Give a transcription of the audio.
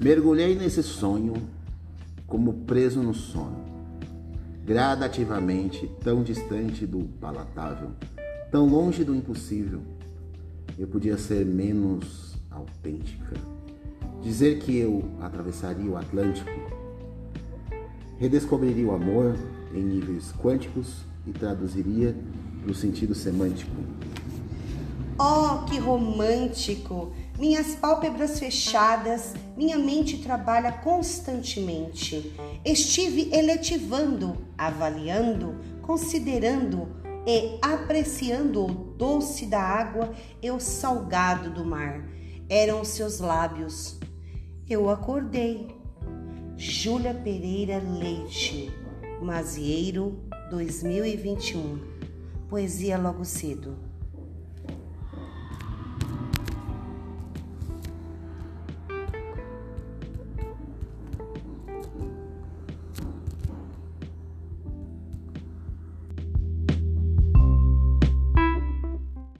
Mergulhei nesse sonho como preso no sono, gradativamente tão distante do palatável, tão longe do impossível. Eu podia ser menos autêntica, dizer que eu atravessaria o Atlântico, redescobriria o amor em níveis quânticos e traduziria para o sentido semântico. Oh, que romântico! Minhas pálpebras fechadas, minha mente trabalha constantemente. Estive eletivando, avaliando, considerando e apreciando o doce da água e o salgado do mar. Eram seus lábios. Eu acordei. Júlia Pereira Leite, Mazieiro, 2021. Poesia logo cedo.